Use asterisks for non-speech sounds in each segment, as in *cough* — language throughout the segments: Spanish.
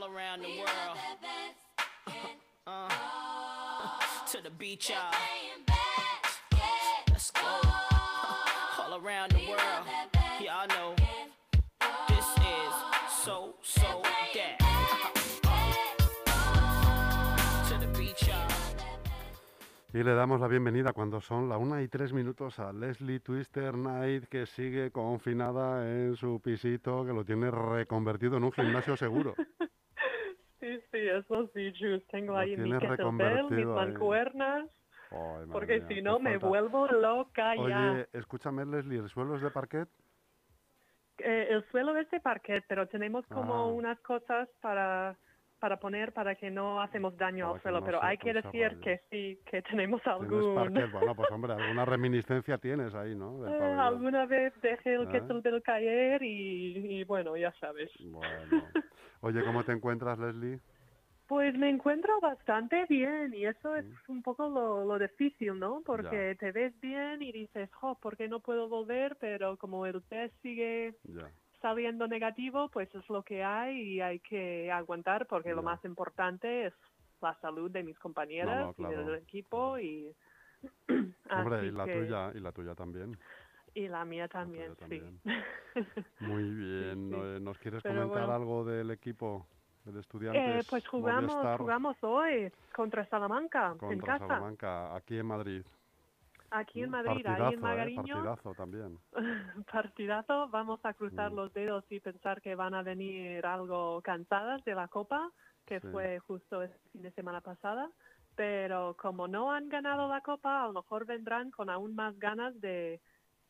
all around the world. *laughs* Uh, to the beach, y'all. Let's go. All around the world. Y'all know this is so, so that. To the beach, y'all. Y le damos la bienvenida cuando son la una y tres minutos a Leslie Twister Knight, que sigue confinada en su pisito, que lo tiene reconvertido en un gimnasio seguro. *laughs* Sí, sí, eso sí, Jus. Tengo ahí mi kettlebell, mis mancuernas, Ay, porque si no me falta- vuelvo loca ya. Oye, escúchame, Leslie, ¿el suelo es de parquet? Eh, el suelo es de parquet, pero tenemos como Ah. unas cosas para para poner para que no hacemos daño Para al suelo, no pero hay que decir que sí, que *laughs* tenemos ¿Tienes algún... parquet? Bueno, pues hombre, alguna reminiscencia tienes ahí, ¿no? *laughs* Eh, alguna vez dejé el ¿Eh? kettlebell caer y, y bueno, ya sabes. Bueno. *laughs* Oye, ¿cómo te encuentras, Leslie? Pues me encuentro bastante bien y eso es un poco lo, lo difícil, ¿no? Porque te ves bien y dices, jo, ¿por qué no puedo volver? Pero como el test sigue Ya. saliendo negativo, pues es lo que hay y hay que aguantar porque lo más importante es la salud de mis compañeras No, no, y del equipo y *clears throat* Hombre, así y la que- tuya, y la tuya también. Y la mía también, sí. *laughs* Muy bien. sí. ¿Nos quieres Pero comentar bueno. algo del equipo del estudiantes? Eh, pues jugamos Movistar jugamos hoy contra Salamanca en casa, Salamanca, aquí en Madrid. aquí en Madrid, partidazo, ahí en eh, Magariño. partidazo también. *laughs* partidazo. Vamos a cruzar Mm. los dedos y pensar que van a venir algo cansadas de la Copa, que Sí. fue justo el fin de semana pasada. Pero como no han ganado la Copa, a lo mejor vendrán con aún más ganas de,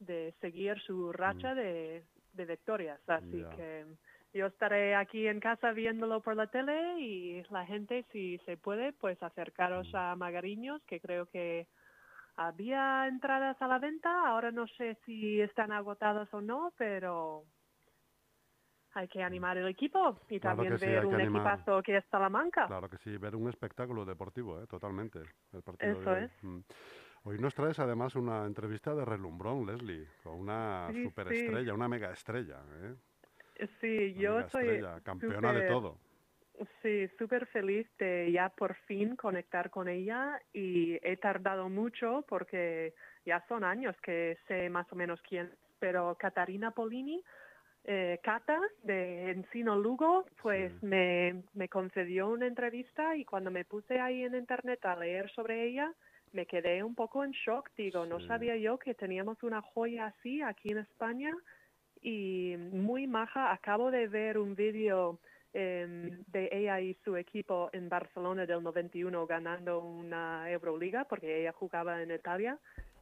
de seguir su racha de, de victorias. Así Mm. Que yo estaré aquí en casa viéndolo por la tele y la gente, si se puede, pues acercaros Mm. a Magariños, que creo que había entradas a la venta, ahora no sé si están agotadas o no, pero hay que animar el equipo y Claro también sí, ver un animar. equipazo que es Salamanca. Claro que sí, ver un espectáculo deportivo, ¿eh? totalmente. El partido Eso es. Mm. Hoy nos traes además una entrevista de relumbrón, Leslie, con una Sí, superestrella, una mega estrella. ¿eh? Sí, Una yo soy campeona de todo. Sí, súper feliz de ya por fin conectar con ella y he tardado mucho porque ya son años que sé más o menos quién, pero Catarina Polini, eh, Cata de Encino Lugo, pues Sí. me, me concedió una entrevista y cuando me puse ahí en internet a leer sobre ella, me quedé un poco en shock, digo, no sabía yo que teníamos una joya así aquí en España y muy maja. Acabo de ver un vídeo em, de ella y su equipo en Barcelona del 91 ganando una Euroliga porque ella jugaba en Italia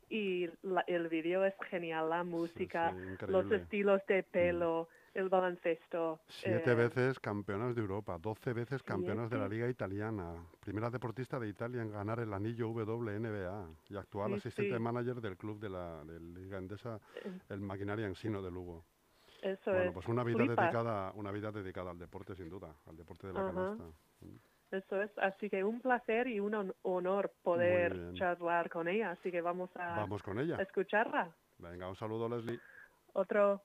y la- el vídeo es genial, la música, sí, los estilos de pelo, el baloncesto. Siete eh, veces campeonas de Europa, doce veces campeonas de la. Liga Italiana, primera deportista de Italia en ganar el anillo WNBA y actual Sí, asistente sí. manager del club de la de Liga Endesa, el Maquinaria Ensino de Lugo. Eso Bueno, es. pues una vida dedicada, una vida dedicada al deporte sin duda, al deporte de la Ajá. canasta. Eso es, así que un placer y un hon- honor poder charlar con ella, así que vamos a Vamos con ella. escucharla. Venga, un saludo Leslie. Otro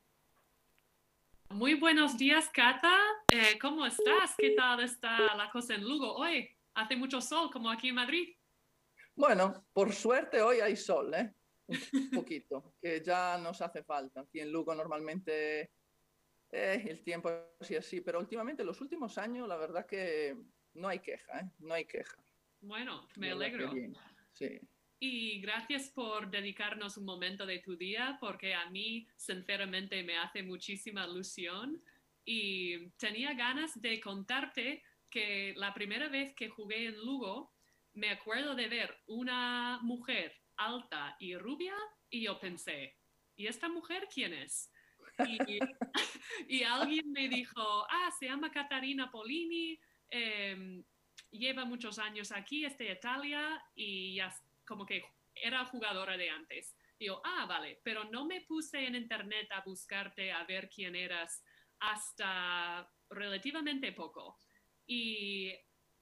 Muy buenos días, Cata. Eh, ¿Cómo estás? ¿Qué tal está la cosa en Lugo hoy? Hace mucho sol, como aquí en Madrid. Bueno, por suerte hoy hay sol, ¿eh? Un poquito, que ya nos hace falta. Aquí en Lugo normalmente eh, el tiempo es así, así, pero últimamente, los últimos años, la verdad que no hay queja, ¿eh? No hay queja. Bueno, me alegro. bien, Sí. Y gracias por dedicarnos un momento de tu día, porque a mí, sinceramente, me hace muchísima ilusión. Y tenía ganas de contarte que la primera vez que jugué en Lugo, me acuerdo de ver una mujer alta y rubia, y yo pensé, ¿y esta mujer quién es? Y, *laughs* y alguien me dijo, ah, se llama Catarina Polini, em, lleva muchos años aquí, es de Italia y ya s- como que era jugadora de antes. Yo, ah, vale, pero no me puse en internet a buscarte a ver quién eras hasta relativamente poco. Y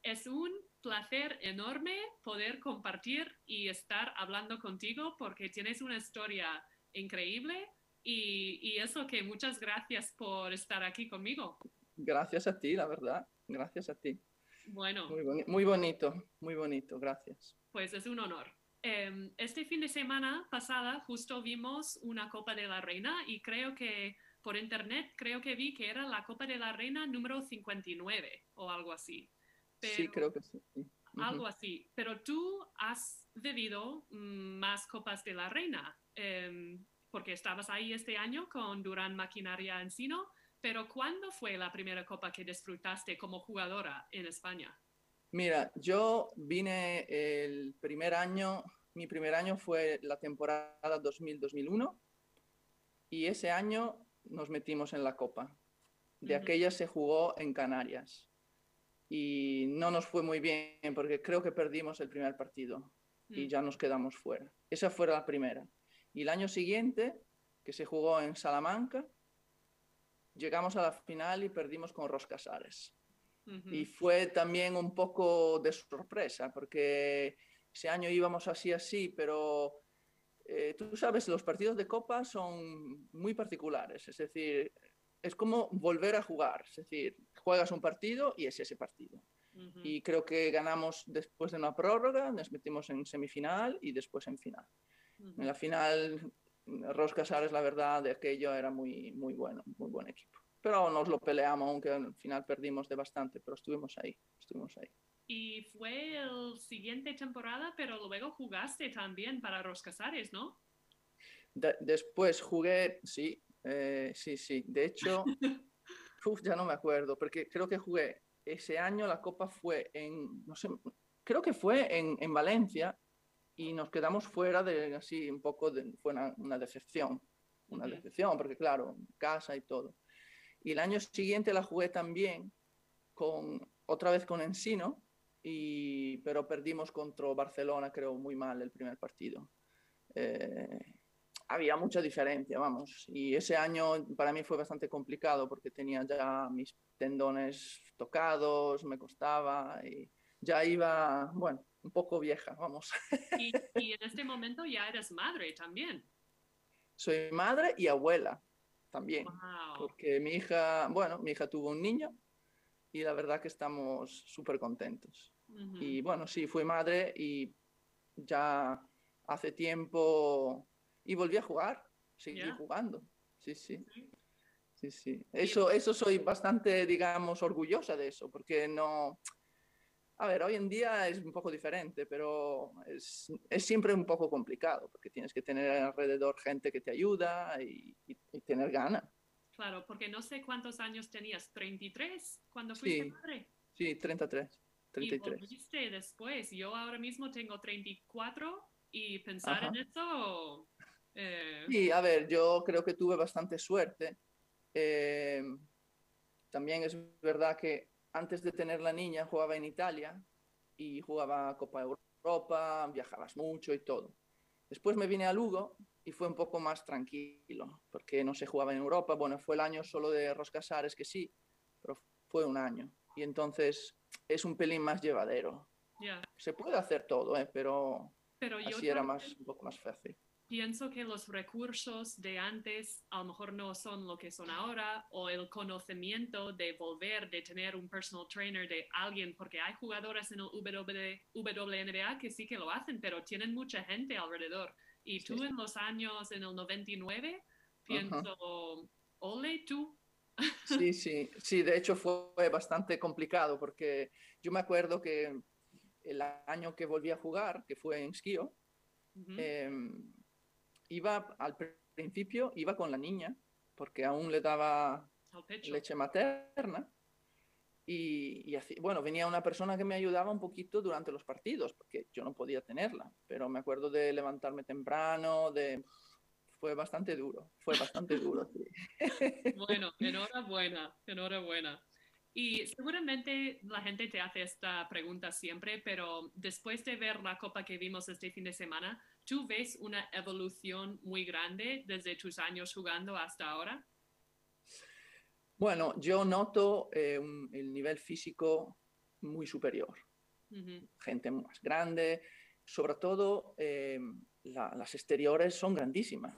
es un placer enorme poder compartir y estar hablando contigo porque tienes una historia increíble y, y eso que muchas gracias por estar aquí conmigo. Gracias a ti, la verdad. Gracias a ti. Bueno. Muy, muy bonito, muy bonito. Gracias. Pues es un honor. Em, este fin de semana pasada justo vimos una Copa de la Reina y creo que por internet creo que vi que era la Copa de la Reina número 59 o algo así. sí, creo que sí. Algo así. Pero tú has vivido mm, más Copas de la Reina em, porque estabas ahí este año con Durán Maquinaria Encino. Pero ¿cuándo fue la primera Copa que disfrutaste como jugadora en España? Mira, yo vine el primer año, mi primer año fue la temporada 2000-2001 y ese año nos metimos en la Copa. De aquella se jugó en Canarias y no nos fue muy bien porque creo que perdimos el primer partido y mm. ya nos quedamos fuera. Esa fue la primera. Y el año siguiente, que se jugó en Salamanca, llegamos a la final y perdimos con Roscasares. Y fue también un poco de sorpresa, porque ese año íbamos así, así, pero eh, tú sabes, los partidos de Copa son muy particulares, es decir, es como volver a jugar, es decir, juegas un partido y es ese partido. Y creo que ganamos después de una prórroga, nos metimos en semifinal y después en final. En la final, Roscasares, la verdad, de aquello era muy, muy bueno, muy buen equipo pero nos lo peleamos, aunque al final perdimos de bastante, pero estuvimos ahí, estuvimos ahí. Y fue el siguiente temporada, pero luego jugaste también para Los Casares, ¿no? después jugué, sí, eh, sí, sí. De hecho, *laughs* ya no me acuerdo, porque creo que jugué ese año, la Copa fue en, no sé, creo que fue en, en Valencia y nos quedamos fuera de, así, un poco, de, fue una, una decepción, una decepción, porque claro, casa y todo. Y el año siguiente la jugué también, con, otra vez con Ensino, y, pero perdimos contra Barcelona, creo, muy mal el primer partido. Eh, había mucha diferencia, vamos. Y ese año para mí fue bastante complicado porque tenía ya mis tendones tocados, me costaba y ya iba, bueno, un poco vieja, vamos. Y, y en este momento ya eres madre también. Soy madre y abuela también. Porque mi hija, bueno, mi hija tuvo un niño y la verdad que estamos súper contentos. Y bueno, sí, fui madre y ya hace tiempo y volví a jugar, seguí jugando. Sí, sí. Sí, sí. Eso, eso soy bastante, digamos, orgullosa de eso, porque no... A ver, hoy en día es un poco diferente, pero es, es siempre un poco complicado, porque tienes que tener alrededor gente que te ayuda y, y tener ganas. Claro, porque no sé cuántos años tenías, 33 cuando fuiste sí, madre. Sí, 33. 33. Y volviste después. Yo ahora mismo tengo 34 y pensar en eso. Eh... Sí, a ver, yo creo que tuve bastante suerte. Eh, también es verdad que antes de tener la niña jugaba en Italia y jugaba Copa Europa, viajabas mucho y todo. Después me vine a Lugo y fue un poco más tranquilo, porque no se jugaba en Europa. Bueno, fue el año solo de Roscasares, que sí, pero fue un año. Y entonces es un pelín más llevadero. Se puede hacer todo, ¿eh? pero, pero así era más, un poco más fácil. Pienso que los recursos de antes a lo mejor no son lo que son ahora, o el conocimiento de volver, de tener un personal trainer de alguien, porque hay jugadoras en el WNBA que sí que lo hacen, pero tienen mucha gente alrededor. Y tú en los años, en el 99, pienso, ole tú. Sí, sí, sí, de hecho fue bastante complicado porque yo me acuerdo que el año que volví a jugar, que fue en Skio, em, iba al principio, iba con la niña, porque aún le daba leche materna. Y, así, bueno, venía una persona que me ayudaba un poquito durante los partidos, porque yo no podía tenerla, pero me acuerdo de levantarme temprano, de... Fue bastante duro, fue bastante *laughs* duro. Bueno, enhorabuena, enhorabuena. Y seguramente la gente te hace esta pregunta siempre, pero después de ver la copa que vimos este fin de semana, ¿tú ves una evolución muy grande desde tus años jugando hasta ahora? Bueno, yo noto eh, el nivel físico muy superior. Gente más grande, sobre todo eh, las exteriores son grandísimas.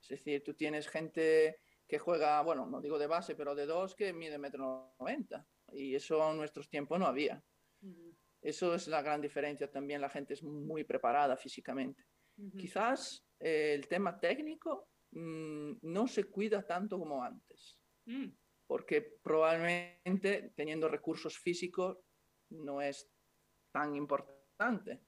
Es decir, tú tienes gente que juega, bueno, no digo de base, pero de dos, que mide metro noventa. Y eso en nuestros tiempos no había. Ujú, Eso es la gran diferencia también. La gente es muy preparada físicamente. Quizás eh, el tema técnico mm, no se cuida tanto como antes, Mm, porque probablemente teniendo recursos físicos no es tan importante.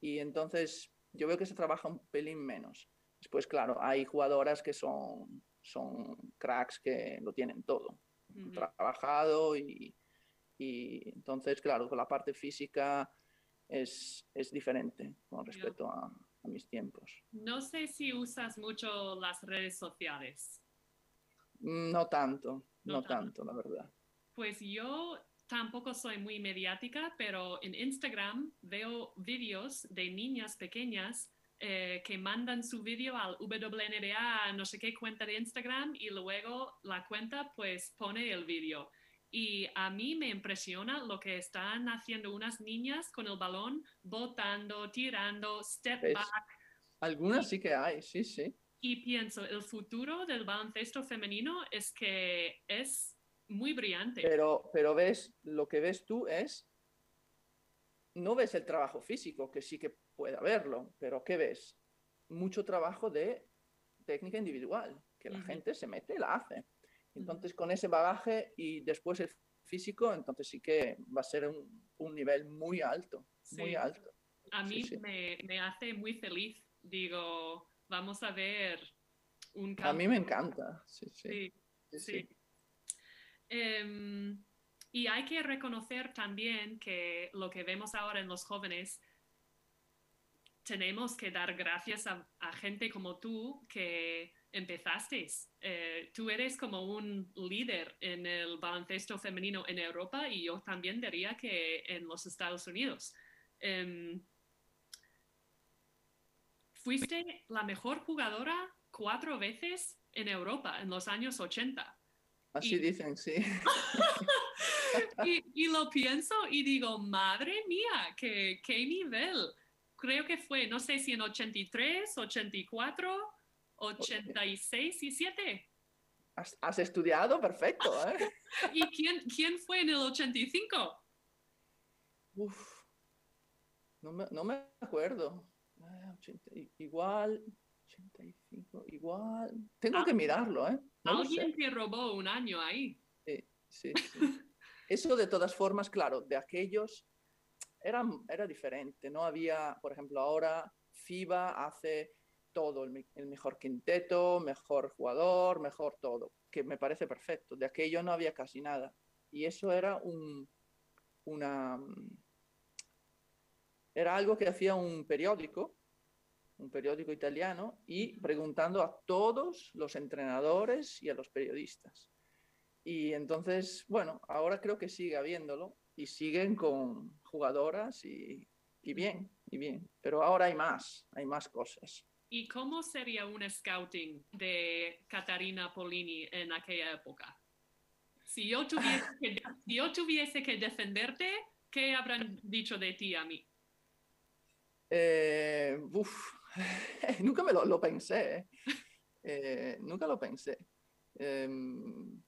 Y entonces yo veo que se trabaja un pelín menos. Después, claro, hay jugadoras que son, son cracks que lo tienen todo ujú. trabajado y, y entonces, claro, con la parte física es, es diferente con respecto a, a mis tiempos. No sé si usas mucho las redes sociales. No tanto, No no, tanto. tanto, la verdad. Pues yo tampoco soy muy mediática, pero en Instagram veo vídeos de niñas pequeñas eh, que mandan su vídeo al WNBA, no sé qué cuenta de Instagram, y luego la cuenta pues pone el vídeo. Y a mí me impresiona lo que están haciendo unas niñas con el balón, botando, tirando, step ¿Ves? back. Algunas sí que hay, sí, sí. Y pienso, el futuro del baloncesto femenino es que es muy brillante. Pero, pero ves, lo que ves tú es, no ves el trabajo físico, que sí que puede haberlo, pero ¿qué ves? Mucho trabajo de técnica individual, que la gente se mete y la hace. Entonces, con ese bagaje y después el físico, entonces sí que va a ser un, un nivel muy alto, muy alto. A mí sí. Me, me hace muy feliz. Digo, vamos a ver un A cambio. mí me encanta, sí, sí. Sí. Em, y hay que reconocer también que lo que vemos ahora en los jóvenes, tenemos que dar gracias a, a gente como tú que empezasteis. Eh, tú eres como un líder en el baloncesto femenino en Europa y yo también diría que en los Estados Unidos. Em, fuiste la mejor jugadora cuatro veces en Europa en los años 80. Así Y- dicen, sí. *laughs* Y, y lo pienso y digo, madre mía, qué, qué nivel. Creo que fue, no sé si en 83, 84, 86 y 7. Has, has estudiado perfecto, ¿eh? *laughs* ¿Y quién, quién fue en el 85? Uf, no me, no me acuerdo. Ah, 80 i- igual, 85, igual. Tengo Ah. que mirarlo, ¿eh? No Alguien te robó un año ahí. Sí, sí, sí. *laughs* Eso de todas formas, claro, de aquellos era, era diferente. No había, por ejemplo, ahora FIBA hace todo, el, me- el mejor quinteto, mejor jugador, mejor todo, que me parece perfecto. De aquello no había casi nada. Y eso era un, una, mm, era algo que hacía un periódico, un periódico italiano, y preguntando a todos los entrenadores y a los periodistas. Y entonces, bueno, ahora creo que sigue habiéndolo y siguen con jugadoras y, y bien, y bien. Pero ahora hay más, hay más cosas. ¿Y cómo sería un scouting de Catarina Polini en aquella época? Si yo tuviese que, defenderte, ¿qué habrán dicho de ti a mí? Eh, uf, *laughs* nunca me lo, pensé, ¿eh? Eh, nunca lo pensé. Em,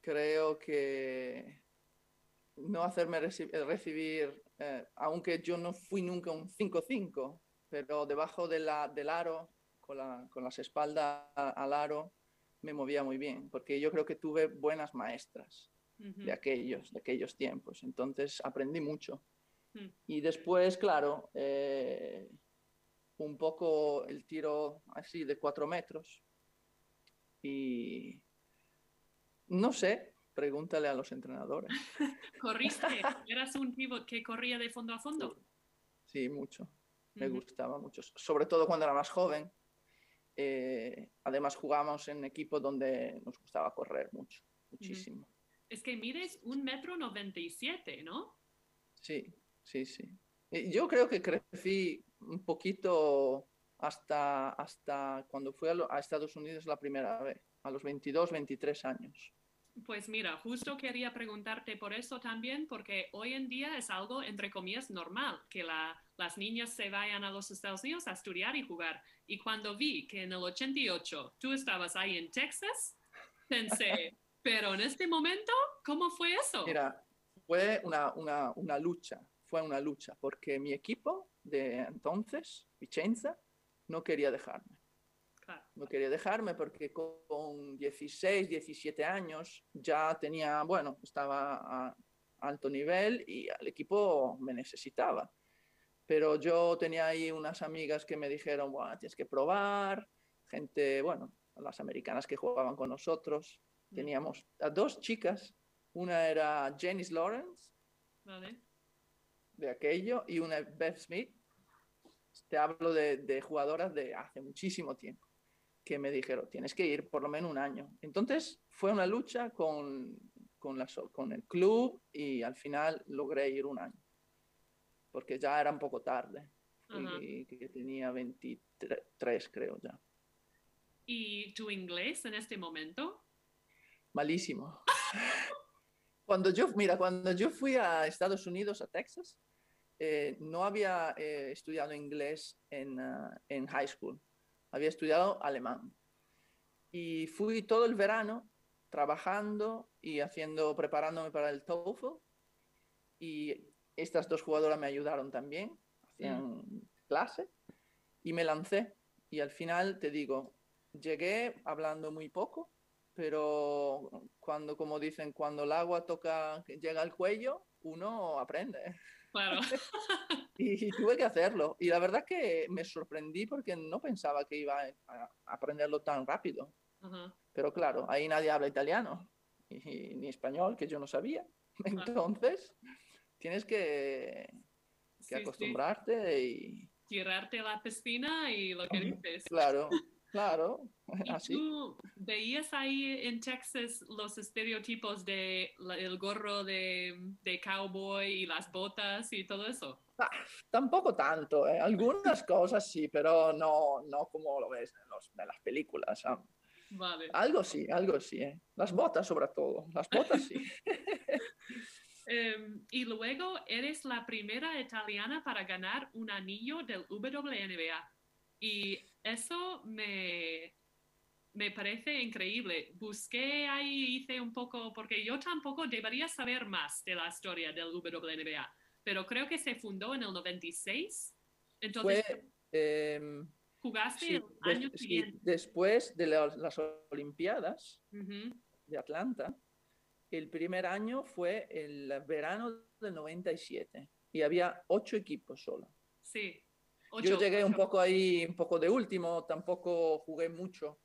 creo que no hacerme reci- recibir, aunque yo no fui nunca un 5-5, pero debajo de la, del aro, con, la- con las espaldas al aro, me movía muy bien, porque yo creo que tuve buenas maestras Ujú. de aquellos, de aquellos tiempos. Entonces aprendí mucho. Mm. Y después, claro, eh, un poco el tiro así de cuatro metros. Y no sé, pregúntale a los entrenadores. *laughs* ¿Corriste? *laughs* ¿Eras un pivot que corría de fondo a fondo? Sí, mucho. Me Ujú. gustaba mucho. Sobre todo cuando era más joven. Eh, además jugábamos en equipos donde nos gustaba correr mucho, muchísimo. Es que mides un metro noventa y siete, ¿no? Sí, sí, sí. Yo creo que crecí un poquito hasta, hasta cuando fui a, lo- a Estados Unidos la primera vez, a los 22, 23 años. Pues mira, justo quería preguntarte por eso también, porque hoy en día es algo, entre comillas, normal, que la- las niñas se vayan a los Estados Unidos a estudiar y jugar. Y cuando vi que en el 88 tú estabas ahí en Texas, pensé, *laughs* pero en este momento, ¿cómo fue eso? Mira, fue una, una, una lucha, fue una lucha, porque mi equipo de entonces, Vicenza, no quería dejarme. Claro. No quería dejarme porque con 16, 17 años ya tenía, bueno, estaba a alto nivel y el equipo me necesitaba. Pero yo tenía ahí unas amigas que me dijeron, bueno, tienes que probar, gente, bueno, las americanas que jugaban con nosotros. Teníamos a dos chicas, una era Janice Lawrence, ¿Vale? de aquello, y una Beth Smith. Te hablo de, de jugadoras de hace muchísimo tiempo, que me dijeron, tienes que ir por lo menos un año. Entonces fue una lucha con, con, la so- con el club y al final logré ir un año, porque ya era un poco tarde, y que tenía 23 creo ya. ¿Y tu inglés en este momento? Malísimo. *laughs* Cuando yo, mira, cuando yo fui a Estados Unidos, a Texas, eh, no había eh, estudiado inglés en, ah, en high school, había estudiado alemán. Y fui todo el verano trabajando y haciendo, preparándome para el TOEFL. Y estas dos jugadoras me ayudaron también, hacían clase y me lancé. Y al final, te digo, llegué hablando muy poco, pero cuando, como dicen, cuando el agua toca, llega al cuello, uno aprende. Claro. *laughs* Y, tuve que hacerlo. Y la verdad que me sorprendí porque no pensaba que iba a aprenderlo tan rápido. Ajá. Pero claro, ahí nadie habla italiano y- ni español, que yo no sabía. *laughs* Entonces, tienes que, que Sí, sí. acostumbrarte y, Tirarte a la piscina y lo que dices. claro, claro, *laughs* ¿Y así. tú veías ahí en Texas los estereotipos de la- el gorro de, de cowboy y las botas y todo eso? Tampoco tanto, ¿eh? algunas *laughs* cosas sí, pero no, no como lo ves en, los- en las películas. ¿sabes? Vale. Algo sí, algo sí. ¿eh? Las botas sobre todo, las botas sí. *laughs* Em, y luego eres la primera italiana para ganar un anillo del WNBA. Y eso me, me parece increíble. Busqué ahí, hice un poco, porque yo tampoco debería saber más de la historia del WNBA, pero creo que se fundó en el 96. Entonces, Fue, em, jugaste sí, el des- año sí, después de las, las Olimpiadas de Atlanta, el primer año fue el verano del 97 y había ocho equipos solo. Sí. Yo Ocho- llegué un ocho. poco ahí, un poco de último, tampoco jugué mucho.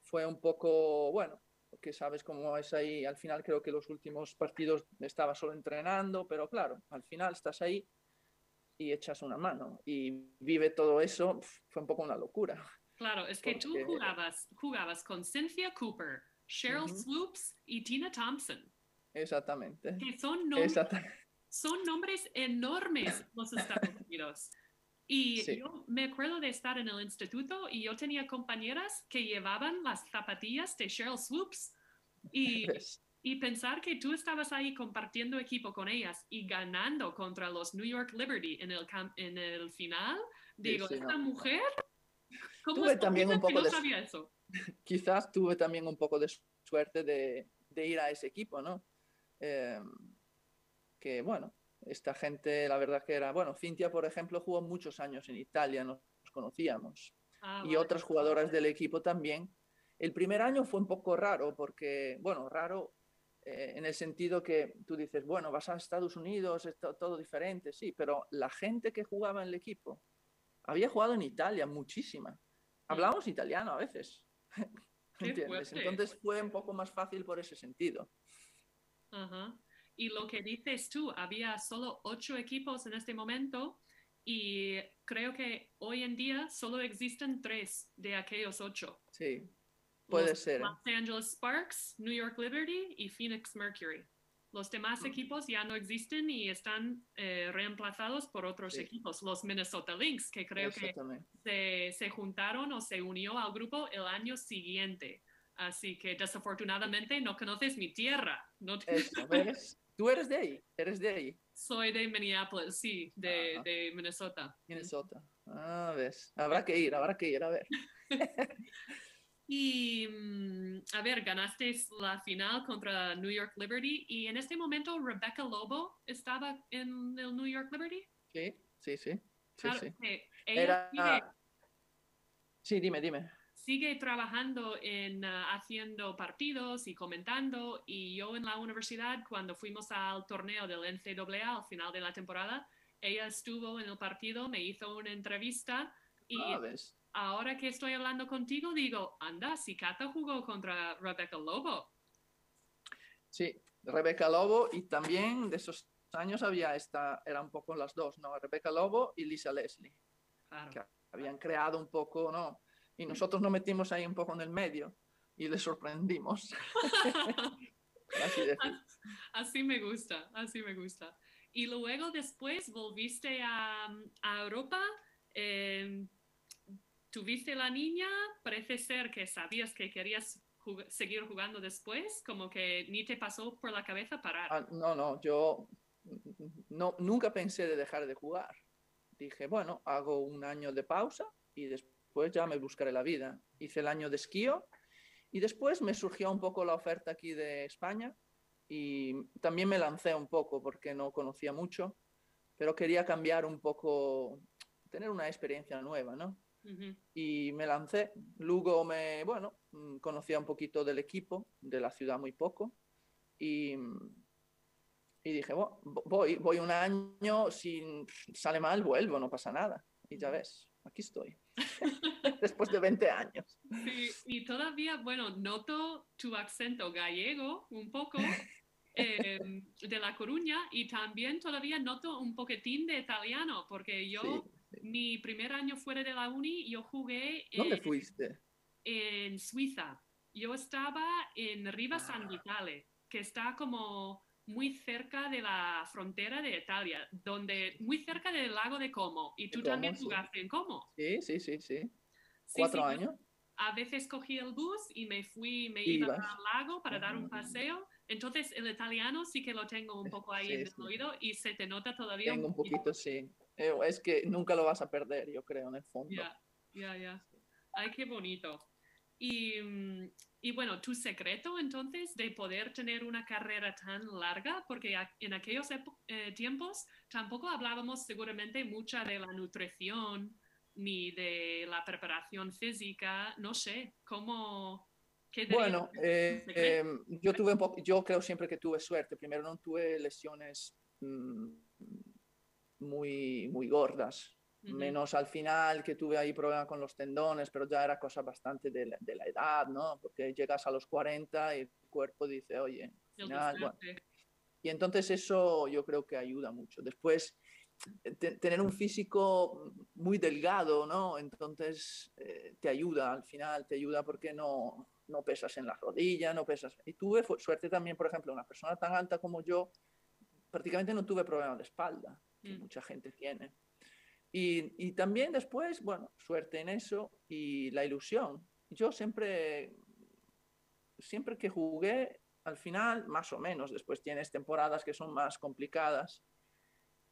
Fue un poco, bueno, porque sabes cómo es ahí. Al final creo que los últimos partidos estaba solo entrenando, pero claro, al final estás ahí y echas una mano y vive todo eso. Fue un poco una locura. Claro, es que tú Porque- jugabas, jugabas con Cynthia Cooper, Cheryl Ujú. Swoops y Tina Thompson, Exactamente. que son nombres, Exactamente. son nombres enormes en los Estados Unidos. Y Sí. yo me acuerdo de estar en el instituto y yo tenía compañeras que llevaban las zapatillas de Cheryl Swoops y, *laughs* y pensar que tú estabas ahí compartiendo equipo con ellas y ganando contra los New York Liberty en el, en el final, digo, sí, esta no. mujer, ¿cómo Tuve también un poco de- sabía eso? *laughs* Quizás tuve también un poco de suerte de, de ir a ese equipo, ¿no? Eh, que bueno, esta gente, la verdad que era, bueno, Cintia, por ejemplo, jugó muchos años en Italia, nos conocíamos. Ah, y otras jugadoras del equipo también. El primer año fue un poco raro porque, bueno, raro eh, en el sentido que tú dices, bueno, vas a Estados Unidos, es to- todo diferente, sí, pero la gente que jugaba en el equipo había jugado en Italia muchísima. Hablamos italiano a veces. ¿Entiendes? Entonces fue un poco más fácil por ese sentido. Ajá. Y lo que dices tú, había solo ocho equipos en este momento y creo que hoy en día solo existen tres de aquellos ocho. Sí, puede Los ser. Los Angeles Sparks, New York Liberty y Phoenix Mercury. Los demás Mm. equipos ya no existen y están eh, reemplazados por otros Sí. equipos. Los Minnesota Lynx, que creo que se, se juntaron o se unió al grupo el año siguiente. Así que desafortunadamente no conoces mi tierra. No te- Eso, ¿ves? *laughs* Tú eres de ahí, eres de ahí, Soy de Minneapolis, sí, de, de Minnesota. Minnesota. Ah, ves. Habrá que ir, habrá que ir, a ver. *laughs* Y mm, a ver, ganaste la final contra New York Liberty y en este momento Rebecca Lobo estaba en el New York Liberty. Sí, sí, sí. Sí, Claro sí. ella Era... sigue, Sí, dime, dime. Sigue trabajando en ah, haciendo partidos y comentando y yo en la universidad cuando fuimos al torneo del NCAA al final de la temporada, ella estuvo en el partido, me hizo una entrevista y Ah, ahora que estoy hablando contigo digo, anda, si Cata jugó contra Rebecca Lobo. Sí, Rebeca Lobo y también de esos años había esta, eran un poco las dos, ¿no? Rebeca Lobo y Lisa Leslie, Claro. que habían creado un poco, ¿no? Y nosotros nos metimos ahí un poco en el medio y les sorprendimos. *laughs* Así Así me gusta, así me gusta. Y luego después volviste a, a Europa, eh, tuviste la niña, parece ser que sabías que querías jug- seguir jugando después, como que ni te pasó por la cabeza parar. Ah, no, no, yo no, nunca pensé de dejar de jugar. Dije, bueno, hago un año de pausa y después ya me buscaré la vida. Hice el año de esquío y después me surgió un poco la oferta aquí de España y también me lancé un poco porque no conocía mucho, pero quería cambiar un poco, tener una experiencia nueva, ¿no? Y me lancé. Luego me, bueno, mm, conocía un poquito del equipo, de la ciudad muy poco, y, y dije, "Bueno, vo- voy, voy un año, si sale mal, vuelvo, no pasa nada. Y ya ves, aquí estoy, *laughs* después de 20 años. Sí, y todavía, bueno, noto tu acento gallego un poco *laughs* eh, de La Coruña y también todavía noto un poquitín de italiano, porque yo... Sí. Mi primer año fuera de la uni, yo jugué ¿Dónde en, fuiste? en Suiza. Yo estaba en Riva San Vitale, que está como muy cerca de la frontera de Italia, donde muy cerca del lago de Como. Y tú Como, también sí. jugaste en Como. Sí, sí, sí, sí. Sí, Cuatro sí, años. A veces cogí el bus y me fui, me iba al lago para dar un paseo. Entonces el italiano sí que lo tengo un poco ahí Sí, en el sí. oído y se te nota todavía Tengo un poquito, sí. Eh, Es que nunca lo vas a perder, yo creo, en el fondo. Ya, ya, ya. Ay, qué bonito. Y, mm, y bueno, tu secreto entonces de poder tener una carrera tan larga, porque en aquellos eh, tiempos tampoco hablábamos seguramente mucha de la nutrición ni de la preparación física, no sé, ¿cómo? ¿qué dirías Bueno, eh, eh, yo tuve un poco, yo creo siempre que tuve suerte. Primero no tuve lesiones mm, muy, muy gordas, Menos al final que tuve ahí problemas con los tendones, pero ya era cosa bastante de la, de la edad, ¿no? Porque llegas a los 40 y el cuerpo dice, oye, al final, bueno. Y entonces eso yo creo que ayuda mucho. Después, eh, te- tener un físico muy delgado, ¿no? Entonces eh, te ayuda al final, te ayuda porque no, no pesas en la rodilla, no pesas. Y tuve suerte también, por ejemplo, una persona tan alta como yo, prácticamente no tuve problemas de espalda, que Mm. mucha gente tiene. Y, y también después, bueno, suerte en eso y la ilusión. Yo siempre, siempre que jugué, al final, más o menos, después tienes temporadas que son más complicadas,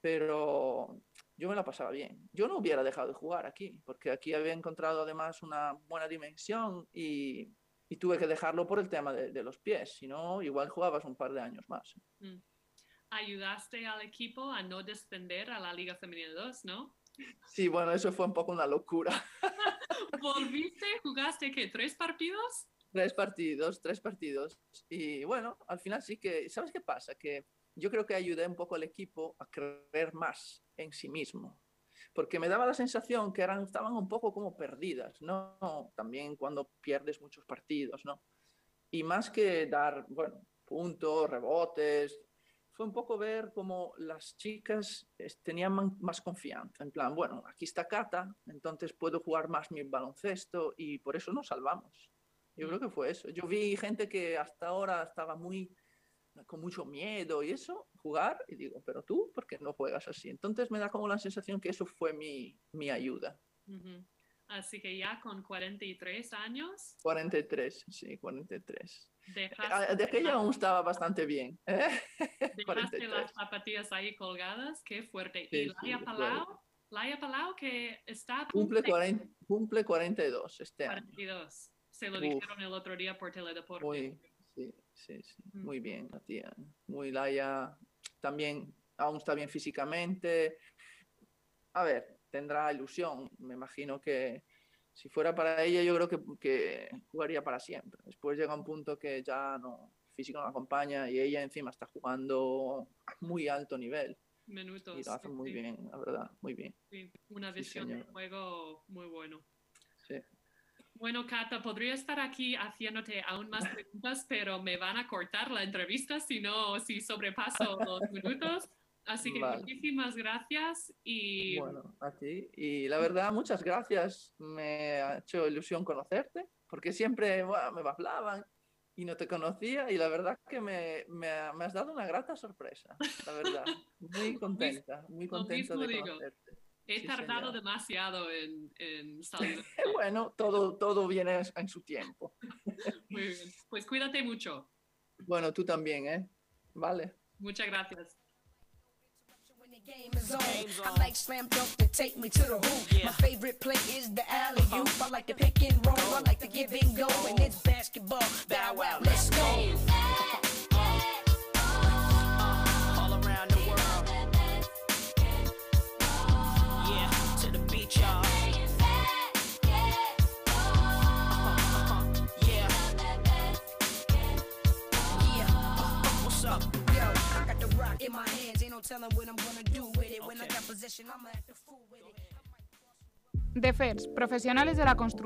pero yo me la pasaba bien. Yo no hubiera dejado de jugar aquí, porque aquí había encontrado además una buena dimensión y, y tuve que dejarlo por el tema de, de los pies, si no, igual jugabas un par de años más. Mm. Ayudaste al equipo a no descender a la Liga Femenina 2, ¿no? Sí, bueno, eso fue un poco una locura. *laughs* ¿Volviste? ¿Jugaste qué? ¿Tres partidos? Tres partidos, tres partidos. Y bueno, al final sí que, ¿sabes qué pasa? Que yo creo que ayudé un poco al equipo a creer más en sí mismo. Porque me daba la sensación que eran, estaban un poco como perdidas, ¿no? También cuando pierdes muchos partidos, ¿no? Y más que dar, bueno, puntos, rebotes, fue un poco ver cómo las chicas tenían más confianza. En plan, bueno, aquí está Cata, entonces puedo jugar más mi baloncesto y por eso nos salvamos. Yo creo que fue eso. Yo vi gente que hasta ahora estaba muy con mucho miedo y eso, jugar, y digo, pero tú, ¿por qué no juegas así? Entonces me da como la sensación que eso fue mi, mi ayuda. Ujú. Así que ya con 43 años, 43, sí, 43. Dejaste, Ah, De aquella aún estaba bastante bien. ¿eh? *laughs* dejaste 43. las zapatillas ahí colgadas, qué fuerte. Sí, y sí, Laia de Palau, Laia Palau que está Cumple, punto de 40 cumple 42 este año. 42. Se lo Uf. dijeron el otro día por Teledeporte. Muy, sí, sí, sí, Mm. muy bien, la tía. Muy Laia, también aún está bien físicamente. A ver, tendrá ilusión. Me imagino que si fuera para ella, yo creo que, que jugaría para siempre. Después llega un punto que ya no, el físico no acompaña y ella encima está jugando a muy alto nivel Minutos. y lo hace sí, muy sí, bien, la verdad, muy bien. sí. Una visión de juego muy bueno. Sí. Bueno, Cata, podría estar aquí haciéndote aún más preguntas, pero me van a cortar la entrevista si no, si sobrepaso los *laughs* minutos. Así que Vale. muchísimas gracias y Bueno, a ti. Y la verdad, muchas gracias. Me ha hecho ilusión conocerte, porque siempre bueno, me hablaban y no te conocía y la verdad que me, me me has dado una grata sorpresa, la verdad. Muy *laughs* contenta, muy contenta de digo. conocerte. he Sí, tardado señor. demasiado en, en salir. *laughs* Bueno, todo, todo viene en su tiempo. *laughs* Muy bien. Pues cuídate mucho. Bueno, tú también, ¿eh? Vale. Muchas gracias. Game is on, Game's I like slam dunk to take me to the hoop. Yeah. My favorite play is the alley oop. Uh-huh. I like the pick and roll, I like the give and go, and it's basketball. Bow wow, let's go. all around the world. Yeah, to the beach, y'all. Uh-huh. Yeah, Yeah, what's up? yo, I got the rock in my hands, ain't no telling what I'm gonna do it. DEFERS, profesionales de la construcción.